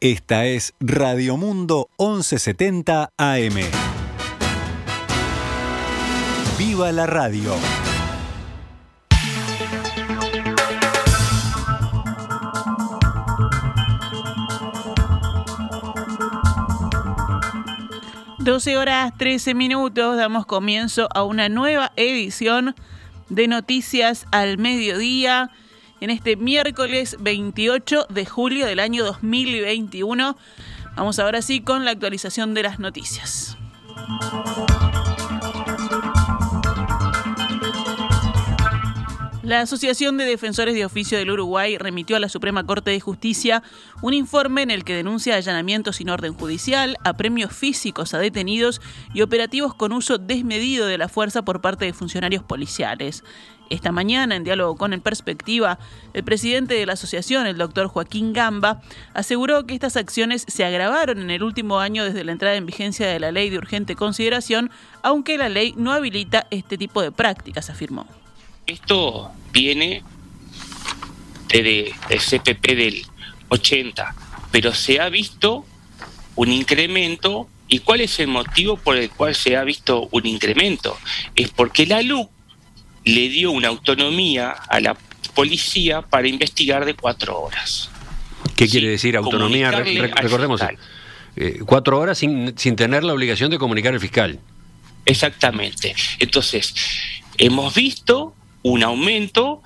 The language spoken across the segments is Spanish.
Esta es Radio Mundo 1170 AM. ¡Viva la radio! Doce horas 13 minutos, damos comienzo a una nueva edición de Noticias al Mediodía en este miércoles 28 de julio del año 2021. Vamos ahora sí con la actualización de las noticias. La Asociación de Defensores de Oficio del Uruguay remitió a la Suprema Corte de Justicia un informe en el que denuncia allanamientos sin orden judicial, apremios físicos a detenidos y operativos con uso desmedido de la fuerza por parte de funcionarios policiales. Esta mañana, en diálogo con En Perspectiva, el presidente de la asociación, el doctor Joaquín Gamba, aseguró que estas acciones se agravaron en el último año desde la entrada en vigencia de la ley de urgente consideración, aunque la ley no habilita este tipo de prácticas, afirmó. Esto viene desde el CPP del 80, pero se ha visto un incremento. ¿Y cuál es el motivo por el cual se ha visto un incremento? Es porque la LUC le dio una autonomía a la policía para investigar de cuatro horas. ¿Qué quiere decir autonomía? recordemos, eh, cuatro horas sin, sin tener la obligación de comunicar al fiscal. Exactamente. Entonces, hemos visto un aumento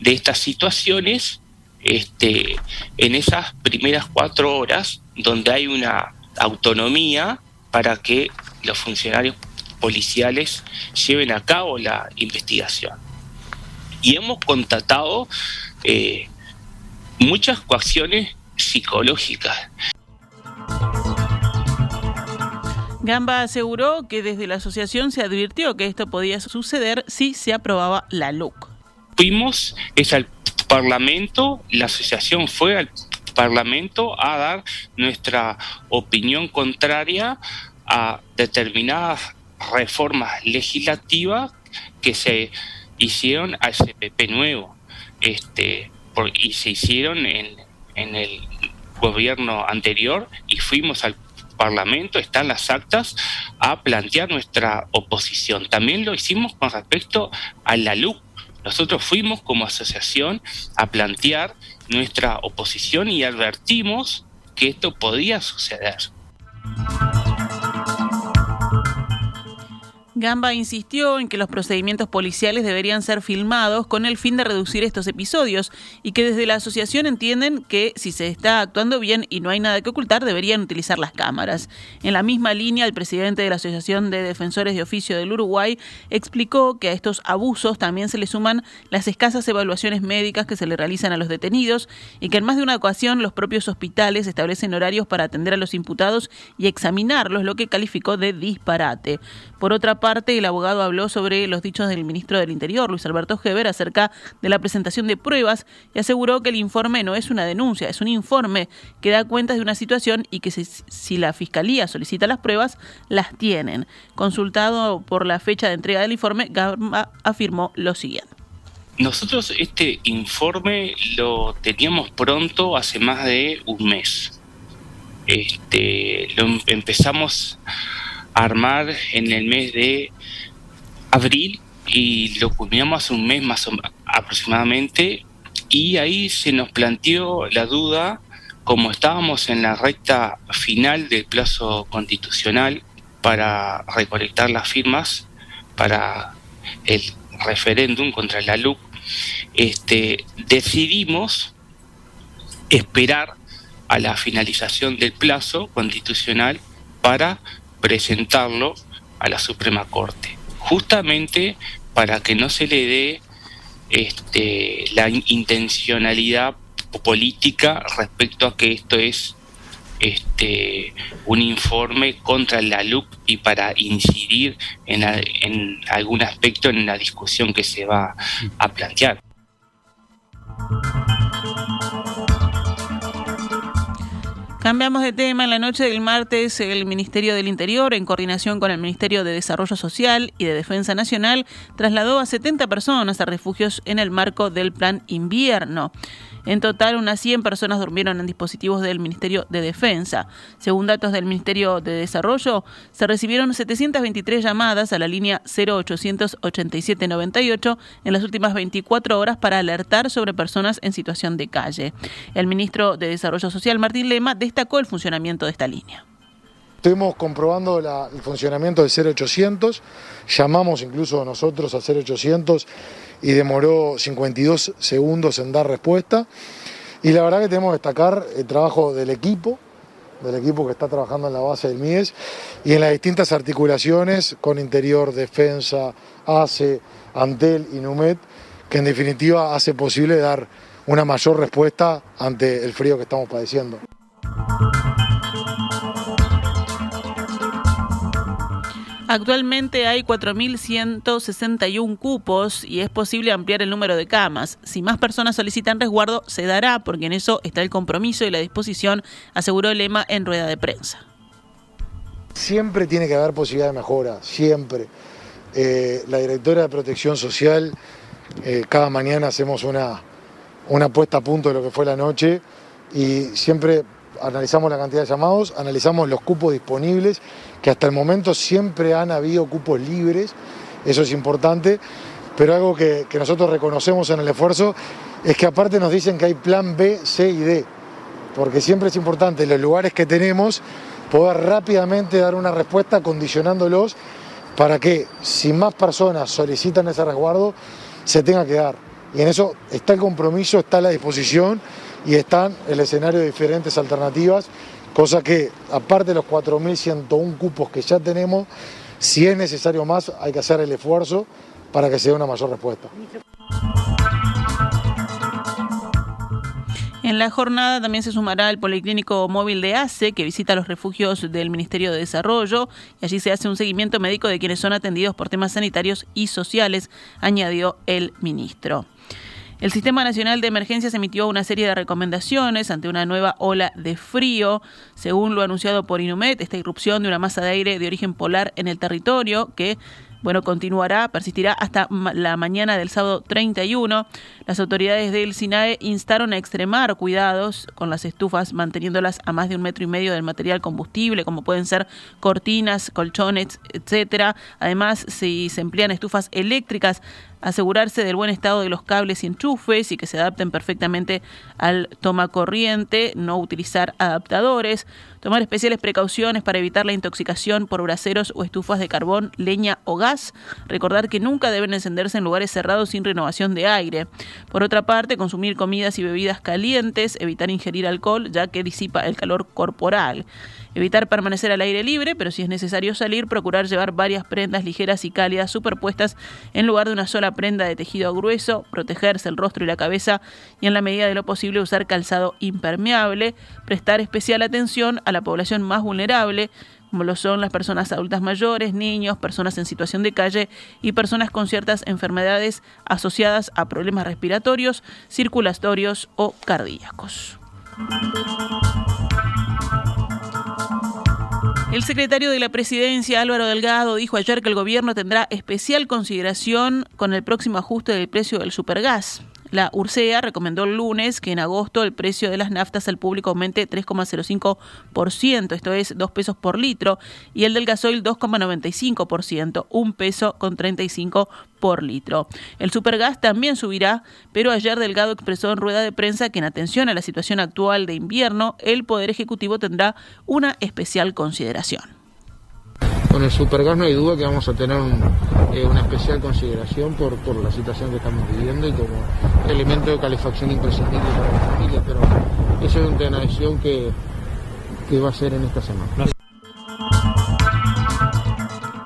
de estas situaciones este, en esas primeras cuatro horas donde hay una autonomía para que los funcionarios policiales lleven a cabo la investigación. Y hemos constatado eh, muchas coacciones psicológicas. Gamba aseguró que desde la asociación se advirtió que esto podía suceder si se aprobaba la LUC. Fuimos es al Parlamento, la asociación fue al Parlamento a dar nuestra opinión contraria a determinadas reformas legislativas que se hicieron al CPP nuevo este, y se hicieron en, en el gobierno anterior y fuimos al Parlamento, están las actas, a plantear nuestra oposición. También lo hicimos con respecto a la LUC. Nosotros fuimos como asociación a plantear nuestra oposición y advertimos que esto podía suceder. Gamba insistió en que los procedimientos policiales deberían ser filmados con el fin de reducir estos episodios y que desde la asociación entienden que si se está actuando bien y no hay nada que ocultar, deberían utilizar las cámaras. En la misma línea, el presidente de la Asociación de Defensores de Oficio del Uruguay explicó que a estos abusos también se le suman las escasas evaluaciones médicas que se le realizan a los detenidos y que en más de una ocasión los propios hospitales establecen horarios para atender a los imputados y examinarlos, lo que calificó de disparate. Por otra parte, el abogado habló sobre los dichos del ministro del Interior, Luis Alberto Heber, acerca de la presentación de pruebas y aseguró que el informe no es una denuncia, es un informe que da cuenta de una situación y que si, la Fiscalía solicita las pruebas, las tienen. Consultado por la fecha de entrega del informe, Gamba afirmó lo siguiente. Nosotros este informe lo teníamos pronto hace más de un mes. Este, lo em-, empezamos armar en el mes de abril y lo culminamos hace un mes más o aproximadamente y ahí se nos planteó la duda como estábamos en la recta final del plazo constitucional para recolectar las firmas para el referéndum contra la LUC, este, decidimos esperar a la finalización del plazo constitucional para presentarlo a la Suprema Corte, justamente para que no se le dé este, la intencionalidad política respecto a que esto es este, un informe contra la LUC y para incidir en, en algún aspecto en la discusión que se va a plantear. Cambiamos de tema. En la noche del martes, el Ministerio del Interior, en coordinación con el Ministerio de Desarrollo Social y de Defensa Nacional, trasladó a 70 personas a refugios en el marco del Plan Invierno. En total, unas 100 personas durmieron en dispositivos del Ministerio de Defensa. Según datos del Ministerio de Desarrollo, se recibieron 723 llamadas a la línea 0800 8798 en las últimas 24 horas para alertar sobre personas en situación de calle. El ministro de Desarrollo Social, Martín Lema, destacó el funcionamiento de esta línea. Estuvimos comprobando el funcionamiento del 0800, llamamos incluso nosotros al 0800 y demoró 52 segundos en dar respuesta. Y la verdad que tenemos que destacar el trabajo del equipo, del equipo que está trabajando en la base del MIES y en las distintas articulaciones con Interior, Defensa, ACE, Antel y NUMET, que en definitiva hace posible dar una mayor respuesta ante el frío que estamos padeciendo. Actualmente hay 4.161 cupos y es posible ampliar el número de camas. Si más personas solicitan resguardo, se dará, porque en eso está el compromiso y la disposición, aseguró lema en rueda de prensa. Siempre tiene que haber posibilidad de mejora, siempre. Eh, la directora de Protección Social, eh, cada mañana hacemos una, una puesta a punto de lo que fue la noche y siempre analizamos la cantidad de llamados, analizamos los cupos disponibles, que hasta el momento siempre han habido cupos libres, eso es importante, pero algo que, nosotros reconocemos en el esfuerzo es que aparte nos dicen que hay plan B, C y D, porque siempre es importante los lugares que tenemos poder rápidamente dar una respuesta condicionándolos para que si más personas solicitan ese resguardo, se tenga que dar. Y en eso está el compromiso, está la disposición y están el escenario de diferentes alternativas, cosa que aparte de los 4.101 cupos que ya tenemos, si es necesario más, hay que hacer el esfuerzo para que se dé una mayor respuesta. En la jornada también se sumará el Policlínico Móvil de ACE, que visita los refugios del Ministerio de Desarrollo, y allí se hace un seguimiento médico de quienes son atendidos por temas sanitarios y sociales, añadió el ministro. El Sistema Nacional de Emergencias emitió una serie de recomendaciones ante una nueva ola de frío. Según lo anunciado por Inumet, esta irrupción de una masa de aire de origen polar en el territorio que bueno, continuará, persistirá hasta la mañana del sábado 31. Las autoridades del SINAE instaron a extremar cuidados con las estufas, manteniéndolas a más de un metro y medio del material combustible, como pueden ser cortinas, colchones, etcétera. Además, si se emplean estufas eléctricas, asegurarse del buen estado de los cables y enchufes y que se adapten perfectamente al toma corriente, no utilizar adaptadores, tomar especiales precauciones para evitar la intoxicación por braseros o estufas de carbón, leña o gas, recordar que nunca deben encenderse en lugares cerrados sin renovación de aire. Por otra parte, consumir comidas y bebidas calientes, evitar ingerir alcohol ya que disipa el calor corporal. Evitar permanecer al aire libre, pero si es necesario salir, procurar llevar varias prendas ligeras y cálidas superpuestas en lugar de una sola prenda de tejido grueso, protegerse el rostro y la cabeza y en la medida de lo posible usar calzado impermeable, prestar especial atención a la población más vulnerable, como lo son las personas adultas mayores, niños, personas en situación de calle y personas con ciertas enfermedades asociadas a problemas respiratorios, circulatorios o cardíacos. El secretario de la Presidencia, Álvaro Delgado, dijo ayer que el gobierno tendrá especial consideración con el próximo ajuste del precio del supergas. La URSEA recomendó el lunes que en agosto el precio de las naftas al público aumente 3,05%, esto es 2 pesos por litro, y el del gasoil 2,95%, 1 peso con 35 por litro. El supergas también subirá, pero ayer Delgado expresó en rueda de prensa que en atención a la situación actual de invierno, el Poder Ejecutivo tendrá una especial consideración. Con el supergas no hay duda que vamos a tener eh, una especial consideración por, por la situación que estamos viviendo y como elemento de calefacción imprescindible para la familia, pero eso es una decisión que, que va a ser en esta semana.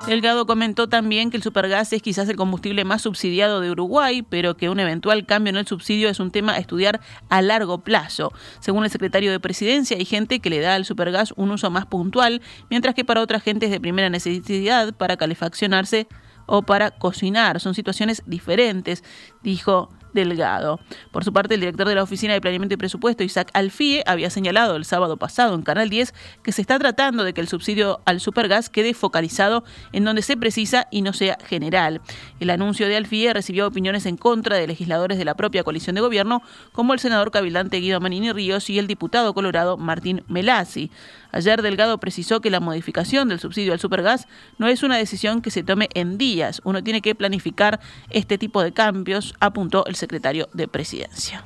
Delgado comentó también que el supergas es quizás el combustible más subsidiado de Uruguay, pero que un eventual cambio en el subsidio es un tema a estudiar a largo plazo. Según el secretario de Presidencia, hay gente que le da al supergas un uso más puntual, mientras que para otra gente es de primera necesidad para calefaccionarse o para cocinar. Son situaciones diferentes, dijo Delgado. Por su parte, el director de la Oficina de Planeamiento y Presupuesto, Isaac Alfie, había señalado el sábado pasado en Canal 10 que se está tratando de que el subsidio al supergas quede focalizado en donde se precisa y no sea general. El anuncio de Alfie recibió opiniones en contra de legisladores de la propia coalición de gobierno, como el senador cabildante Guido Manini Ríos y el diputado colorado Martín Melasi. Ayer Delgado precisó que la modificación del subsidio al supergas no es una decisión que se tome en días. Uno tiene que planificar este tipo de cambios, apuntó el secretario de Presidencia.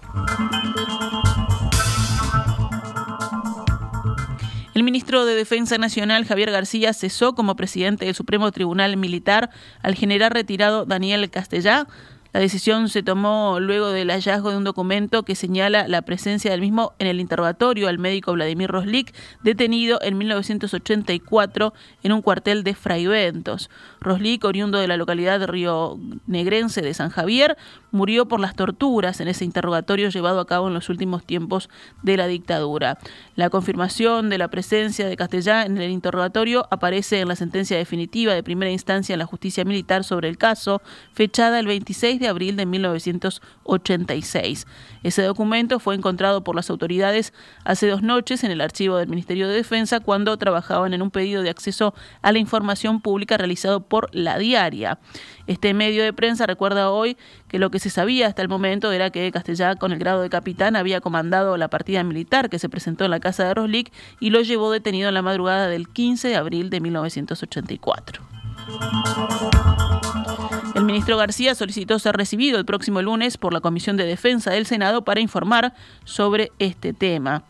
El ministro de Defensa Nacional, Javier García, cesó como presidente del Supremo Tribunal Militar al general retirado Daniel Castellá la decisión se tomó luego del hallazgo de un documento que señala la presencia del mismo en el interrogatorio al médico Vladimir Roslik, detenido en 1984 en un cuartel de Fraiventos. Roslik, oriundo de la localidad de Río Negrense de San Javier, murió por las torturas en ese interrogatorio llevado a cabo en los últimos tiempos de la dictadura. La confirmación de la presencia de Castellá en el interrogatorio aparece en la sentencia definitiva de primera instancia en la justicia militar sobre el caso, fechada el 26 de abril de 1986. Ese documento fue encontrado por las autoridades hace dos noches en el archivo del Ministerio de Defensa cuando trabajaban en un pedido de acceso a la información pública realizado por La Diaria. Este medio de prensa recuerda hoy que lo que se sabía hasta el momento era que Castellá, con el grado de capitán, había comandado la partida militar que se presentó en la casa de Roslik y lo llevó detenido en la madrugada del 15 de abril de 1984. El ministro García solicitó ser recibido el próximo lunes por la Comisión de Defensa del Senado para informar sobre este tema.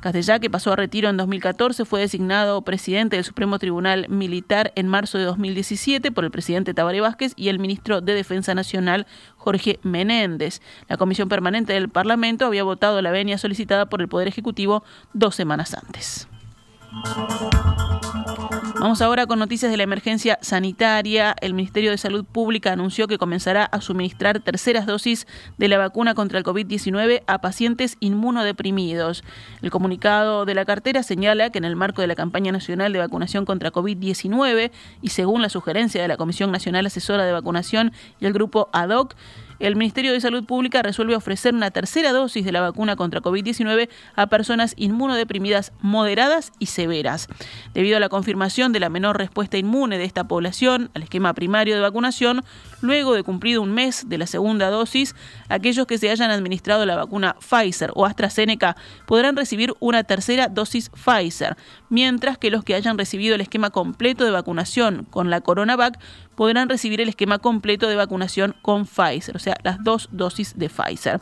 Castellá, que pasó a retiro en 2014, fue designado presidente del Supremo Tribunal Militar en marzo de 2017 por el presidente Tabaré Vázquez y el ministro de Defensa Nacional, Jorge Menéndez. La Comisión Permanente del Parlamento había votado la venia solicitada por el Poder Ejecutivo dos semanas antes. Vamos ahora con noticias de la emergencia sanitaria. El Ministerio de Salud Pública anunció que comenzará a suministrar terceras dosis de la vacuna contra el COVID-19 a pacientes inmunodeprimidos. El comunicado de la cartera señala que en el marco de la campaña nacional de vacunación contra COVID-19 y según la sugerencia de la Comisión Nacional Asesora de Vacunación y el grupo ADOC, el Ministerio de Salud Pública resuelve ofrecer una tercera dosis de la vacuna contra COVID-19 a personas inmunodeprimidas moderadas y severas. Debido a la confirmación de la menor respuesta inmune de esta población al esquema primario de vacunación, luego de cumplido un mes de la segunda dosis, aquellos que se hayan administrado la vacuna Pfizer o AstraZeneca podrán recibir una tercera dosis Pfizer, mientras que los que hayan recibido el esquema completo de vacunación con la CoronaVac podrán recibir el esquema completo de vacunación con Pfizer, o sea, las dos dosis de Pfizer.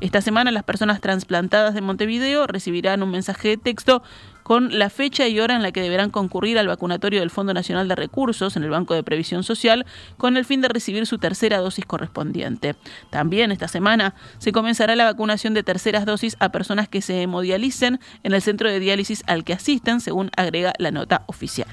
Esta semana las personas trasplantadas de Montevideo recibirán un mensaje de texto con la fecha y hora en la que deberán concurrir al vacunatorio del Fondo Nacional de Recursos en el Banco de Previsión Social con el fin de recibir su tercera dosis correspondiente. También esta semana se comenzará la vacunación de terceras dosis a personas que se hemodialicen en el centro de diálisis al que asisten, según agrega la nota oficial.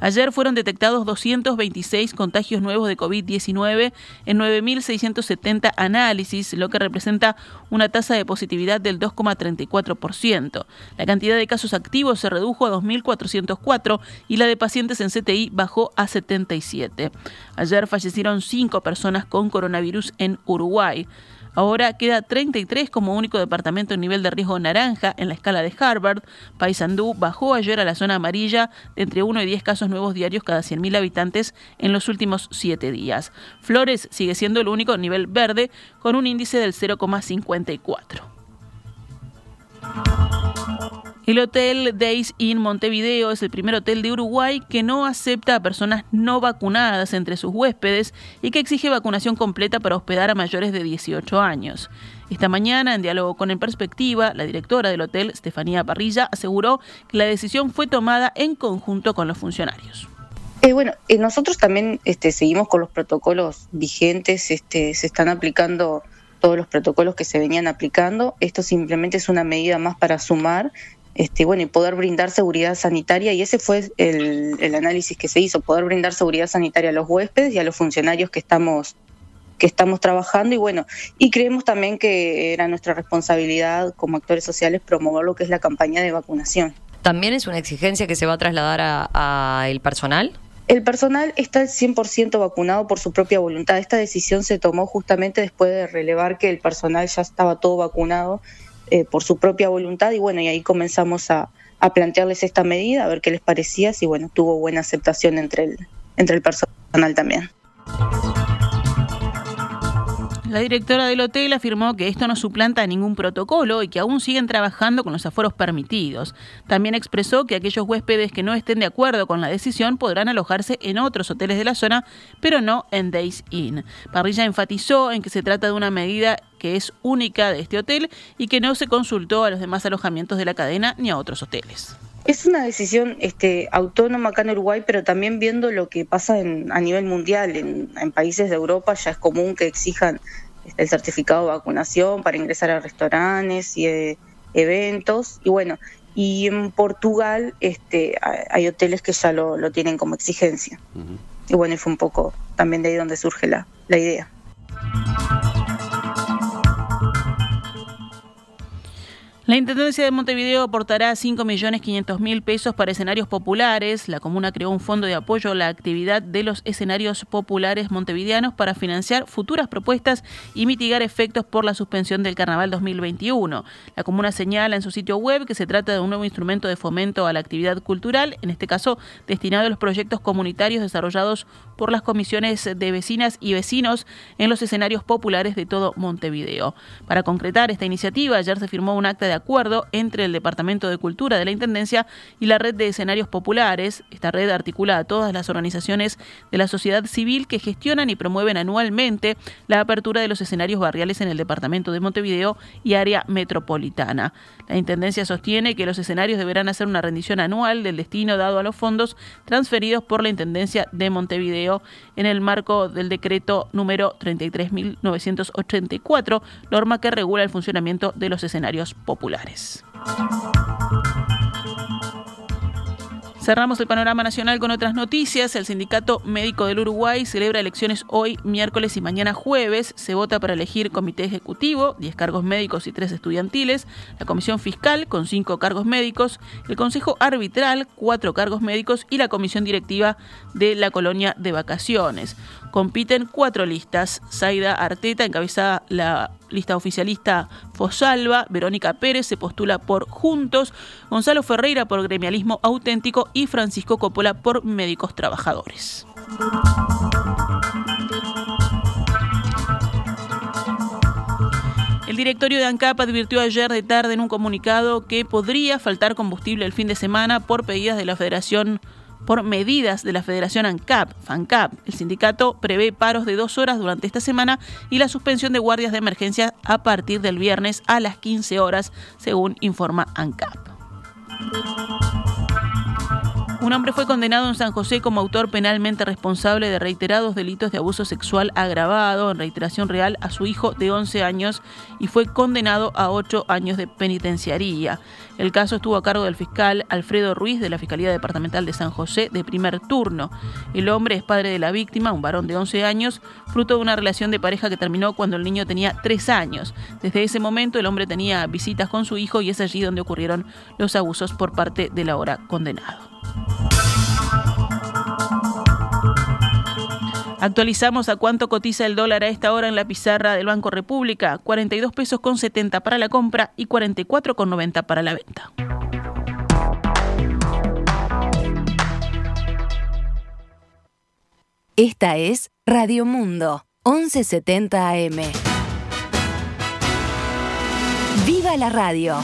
Ayer fueron detectados 226 contagios nuevos de COVID-19 en 9.670 análisis, lo que representa una tasa de positividad del 2,34%. La cantidad de casos activos se redujo a 2.404 y la de pacientes en CTI bajó a 77. Ayer fallecieron cinco personas con coronavirus en Uruguay. Ahora queda 33 como único departamento en nivel de riesgo naranja en la escala de Harvard. Paysandú bajó ayer a la zona amarilla de entre 1 y 10 casos nuevos diarios cada 100.000 habitantes en los últimos 7 días. Flores sigue siendo el único nivel verde con un índice del 0,54. El hotel Days in Montevideo es el primer hotel de Uruguay que no acepta a personas no vacunadas entre sus huéspedes y que exige vacunación completa para hospedar a mayores de 18 años. Esta mañana, en diálogo con En Perspectiva, la directora del hotel, Estefanía Parrilla, aseguró que la decisión fue tomada en conjunto con los funcionarios. Eh, bueno, eh, nosotros también este, seguimos con los protocolos vigentes, este, se están aplicando todos los protocolos que se venían aplicando. Esto simplemente es una medida más para sumar este, bueno, y poder brindar seguridad sanitaria, y ese fue el, análisis que se hizo, poder brindar seguridad sanitaria a los huéspedes y a los funcionarios que estamos que estamos trabajando y bueno, y creemos también que era nuestra responsabilidad como actores sociales promover lo que es la campaña de vacunación. ¿También es una exigencia que se va a trasladar a, el personal? El personal está al 100% vacunado por su propia voluntad. Esta decisión se tomó justamente después de relevar que el personal ya estaba todo vacunado eh, por su propia voluntad y bueno, y ahí comenzamos a, a, plantearles esta medida, a ver qué les parecía, si bueno, tuvo buena aceptación entre el, entre el personal también. La directora del hotel afirmó que esto no suplanta ningún protocolo y que aún siguen trabajando con los aforos permitidos. También expresó que aquellos huéspedes que no estén de acuerdo con la decisión podrán alojarse en otros hoteles de la zona, pero no en Days Inn. Parrilla enfatizó en que se trata de una medida que es única de este hotel y que no se consultó a los demás alojamientos de la cadena ni a otros hoteles. Es una decisión este, autónoma acá en Uruguay, pero también viendo lo que pasa en, a nivel mundial. En, en, países de Europa ya es común que exijan este, el certificado de vacunación para ingresar a restaurantes y eh, eventos. Y bueno, y en Portugal este, hay hoteles que ya lo, lo tienen como exigencia. Uh -huh. Y bueno, fue un poco también de ahí donde surge la, la idea. La Intendencia de Montevideo aportará 5.500.000 pesos para escenarios populares. La comuna creó un fondo de apoyo a la actividad de los escenarios populares montevideanos para financiar futuras propuestas y mitigar efectos por la suspensión del Carnaval 2021. La comuna señala en su sitio web que se trata de un nuevo instrumento de fomento a la actividad cultural, en este caso destinado a los proyectos comunitarios desarrollados por las comisiones de vecinas y vecinos en los escenarios populares de todo Montevideo. Para concretar esta iniciativa, ayer se firmó un acta de acuerdo entre el Departamento de Cultura de la Intendencia y la Red de Escenarios Populares. Esta red articula a todas las organizaciones de la sociedad civil que gestionan y promueven anualmente la apertura de los escenarios barriales en el Departamento de Montevideo y área metropolitana. La Intendencia sostiene que los escenarios deberán hacer una rendición anual del destino dado a los fondos transferidos por la Intendencia de Montevideo en el marco del decreto número 33.984, norma que regula el funcionamiento de los escenarios populares. Cerramos el panorama nacional con otras noticias. El Sindicato Médico del Uruguay celebra elecciones hoy, miércoles y mañana jueves. Se vota para elegir comité ejecutivo, 10 cargos médicos y 3 estudiantiles, la comisión fiscal con 5 cargos médicos, el consejo arbitral, 4 cargos médicos y la comisión directiva de la colonia de vacaciones. Compiten cuatro listas. Zaida Arteta encabeza la lista oficialista Fosalva, Verónica Pérez se postula por Juntos, Gonzalo Ferreira por Gremialismo Auténtico y Francisco Coppola por Médicos Trabajadores. El directorio de ANCAP advirtió ayer de tarde en un comunicado que podría faltar combustible el fin de semana por pedidas de la Federación por medidas de la Federación ANCAP, FANCAP. El sindicato prevé paros de dos horas durante esta semana y la suspensión de guardias de emergencia a partir del viernes a las 15 horas, según informa ANCAP. Un hombre fue condenado en San José como autor penalmente responsable de reiterados delitos de abuso sexual agravado en reiteración real a su hijo de 11 años y fue condenado a 8 años de penitenciaría. El caso estuvo a cargo del fiscal Alfredo Ruiz de la Fiscalía Departamental de San José de primer turno. El hombre es padre de la víctima, un varón de 11 años, fruto de una relación de pareja que terminó cuando el niño tenía 3 años. Desde ese momento el hombre tenía visitas con su hijo y es allí donde ocurrieron los abusos por parte del ahora condenado. Actualizamos a cuánto cotiza el dólar a esta hora en la pizarra del Banco República, 42 pesos con 70 para la compra y 44 con 90 para la venta. Esta es Radio Mundo, 1170 AM. ¡Viva la radio!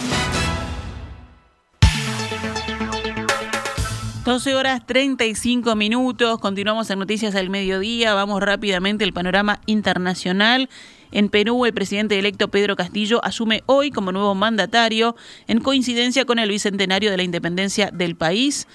12 horas 35 minutos, continuamos en Noticias del Mediodía, vamos rápidamente al panorama internacional. En Perú, el presidente electo Pedro Castillo asume hoy como nuevo mandatario en coincidencia con el bicentenario de la independencia del país.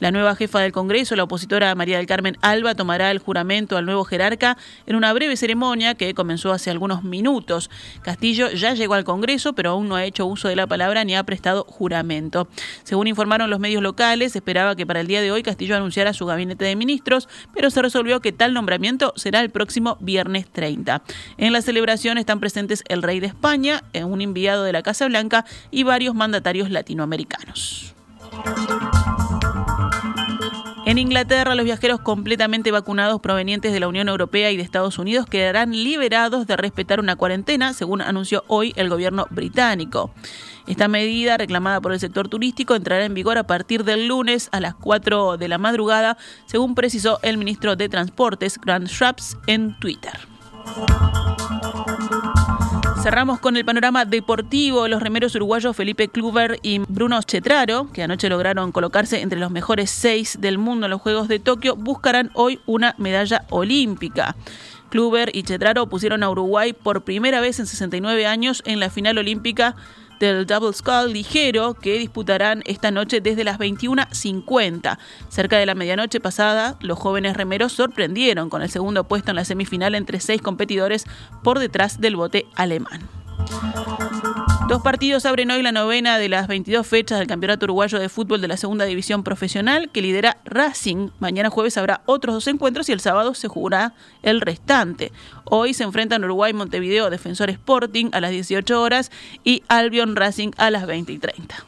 La nueva jefa del Congreso, la opositora María del Carmen Alba, tomará el juramento al nuevo jerarca en una breve ceremonia que comenzó hace algunos minutos. Castillo ya llegó al Congreso, pero aún no ha hecho uso de la palabra ni ha prestado juramento. Según informaron los medios locales, esperaba que para el día de hoy Castillo anunciara su gabinete de ministros, pero se resolvió que tal nombramiento será el próximo viernes 30. En la celebración están presentes el rey de España, un enviado de la Casa Blanca y varios mandatarios latinoamericanos. En Inglaterra, los viajeros completamente vacunados provenientes de la Unión Europea y de Estados Unidos quedarán liberados de respetar una cuarentena, según anunció hoy el gobierno británico. Esta medida, reclamada por el sector turístico, entrará en vigor a partir del lunes a las 4 de la madrugada, según precisó el ministro de Transportes, Grant Shapps, en Twitter. Cerramos con el panorama deportivo. Los remeros uruguayos Felipe Kluber y Bruno Chetraro, que anoche lograron colocarse entre los mejores seis del mundo en los Juegos de Tokio, buscarán hoy una medalla olímpica. Kluber y Chetraro pusieron a Uruguay por primera vez en 69 años en la final olímpica del Double Skull ligero que disputarán esta noche desde las 21.50. Cerca de la medianoche pasada, los jóvenes remeros sorprendieron con el segundo puesto en la semifinal entre seis competidores por detrás del bote alemán. Dos partidos abren hoy la novena de las 22 fechas del Campeonato Uruguayo de Fútbol de la Segunda División Profesional que lidera Racing. Mañana jueves habrá otros dos encuentros y el sábado se jugará el restante. Hoy se enfrentan Uruguay Montevideo Defensor Sporting a las 18 horas y Albion Racing a las 20 y 30.